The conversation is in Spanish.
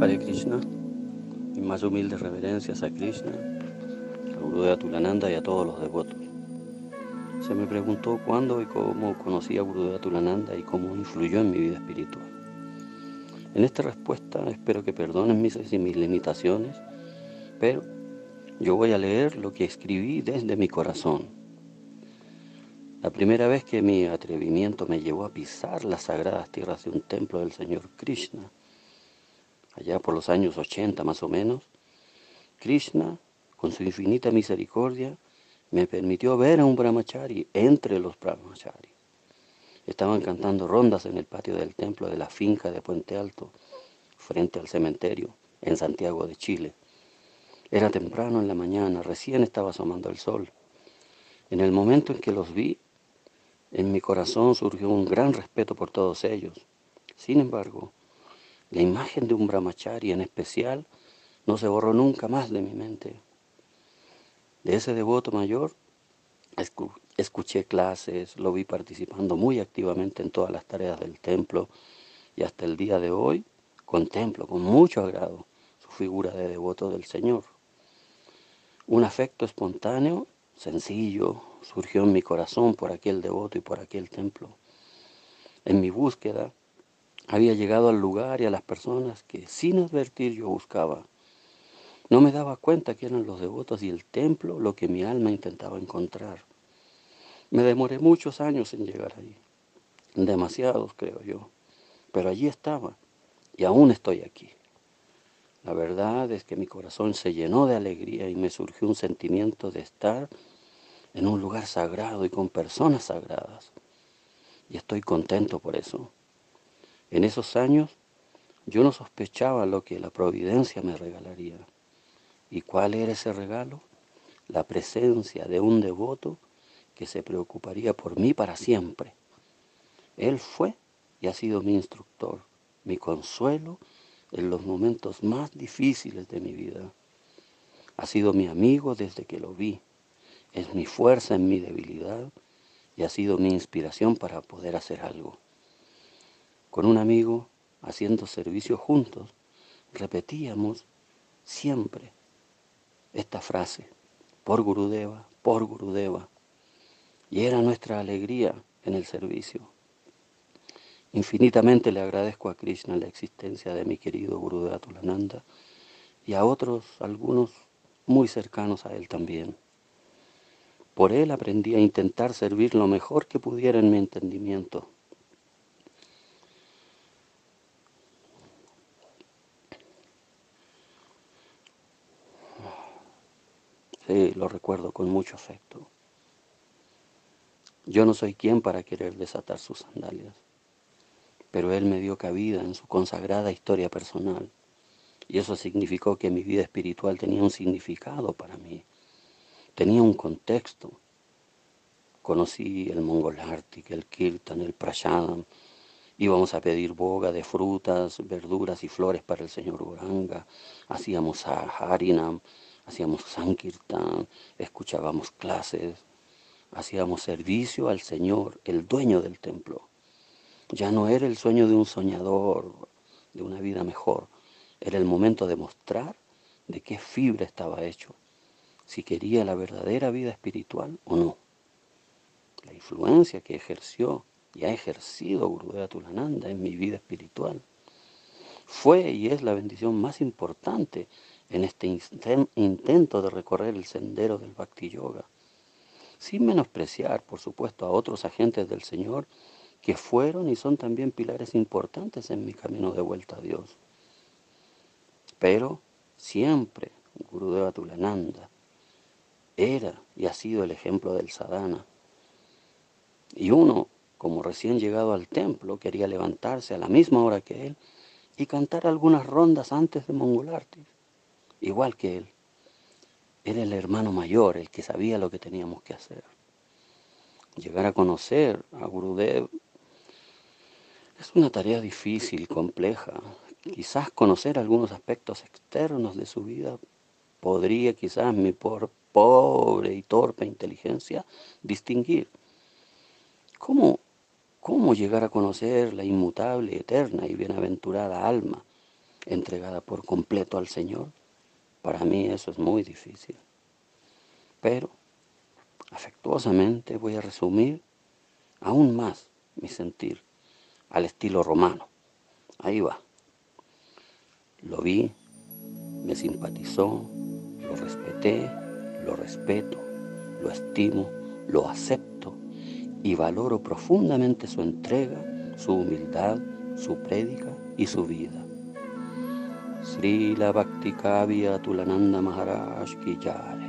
Hare Krishna, mis más humildes reverencias a Krishna, a Gurudeva Tulananda y a todos los devotos. Se me preguntó cuándo y cómo conocí a Gurudeva Tulananda y cómo influyó en mi vida espiritual. En esta respuesta espero que perdonen mis, mis limitaciones, pero yo voy a leer lo que escribí desde mi corazón. La primera vez que mi atrevimiento me llevó a pisar las sagradas tierras de un templo del Señor Krishna, allá por los años 80 más o menos, Krishna, con su infinita misericordia, me permitió ver a un brahmachari entre los brahmacharis. Estaban cantando rondas en el patio del templo de la finca de Puente Alto, frente al cementerio, en Santiago de Chile. Era temprano en la mañana, recién estaba asomando el sol. En el momento en que los vi, en mi corazón surgió un gran respeto por todos ellos. Sin embargo, la imagen de un brahmachari en especial no se borró nunca más de mi mente. De ese devoto mayor escuché clases, lo vi participando muy activamente en todas las tareas del templo y hasta el día de hoy contemplo con mucho agrado su figura de devoto del Señor. Un afecto espontáneo, sencillo, surgió en mi corazón por aquel devoto y por aquel templo. En mi búsqueda había llegado al lugar y a las personas que sin advertir yo buscaba. No me daba cuenta que eran los devotos y el templo lo que mi alma intentaba encontrar. Me demoré muchos años en llegar allí, demasiados creo yo, pero allí estaba y aún estoy aquí. La verdad es que mi corazón se llenó de alegría y me surgió un sentimiento de estar en un lugar sagrado y con personas sagradas. Y estoy contento por eso. En esos años yo no sospechaba lo que la providencia me regalaría. ¿Y cuál era ese regalo? La presencia de un devoto que se preocuparía por mí para siempre. Él fue y ha sido mi instructor, mi consuelo en los momentos más difíciles de mi vida. Ha sido mi amigo desde que lo vi. Es mi fuerza en mi debilidad y ha sido mi inspiración para poder hacer algo con un amigo, haciendo servicio juntos, repetíamos siempre esta frase, por Gurudeva, por Gurudeva. Y era nuestra alegría en el servicio. Infinitamente le agradezco a Krishna la existencia de mi querido Gurudeva Tulananda y a otros, algunos muy cercanos a él también. Por él aprendí a intentar servir lo mejor que pudiera en mi entendimiento Lo recuerdo con mucho afecto. Yo no soy quien para querer desatar sus sandalias, pero Él me dio cabida en su consagrada historia personal, y eso significó que mi vida espiritual tenía un significado para mí, tenía un contexto. Conocí el Mongolartik, el Kirtan, el Prashadam, íbamos a pedir boga de frutas, verduras y flores para el señor Uranga, hacíamos Harinam, hacíamos sankirtan, escuchábamos clases, hacíamos servicio al Señor, el dueño del templo. Ya no era el sueño de un soñador, de una vida mejor, era el momento de mostrar de qué fibra estaba hecho, si quería la verdadera vida espiritual o no. La influencia que ejerció y ha ejercido Gurudeva Tulananda en mi vida espiritual fue y es la bendición más importante en este intento de recorrer el sendero del Bhakti Yoga, sin menospreciar, por supuesto, a otros agentes del Señor que fueron y son también pilares importantes en mi camino de vuelta a Dios. Pero siempre Gurudeva Tulananda era y ha sido el ejemplo del sadhana. Y uno, como recién llegado al templo, quería levantarse a la misma hora que él y cantar algunas rondas antes de Mongolartis igual que él. Era el hermano mayor, el que sabía lo que teníamos que hacer. Llegar a conocer a Gurudev es una tarea difícil, compleja. Quizás conocer algunos aspectos externos de su vida podría quizás mi por pobre y torpe inteligencia distinguir. ¿Cómo, ¿Cómo llegar a conocer la inmutable, eterna y bienaventurada alma entregada por completo al Señor, para mí eso es muy difícil. Pero afectuosamente voy a resumir aún más mi sentir al estilo romano. Ahí va. Lo vi, me simpatizó, lo respeté, lo respeto, lo estimo, lo acepto y valoro profundamente su entrega, su humildad, su prédica y su vida. Srila भक्ति काव्य अतुलनंद महाराज की जय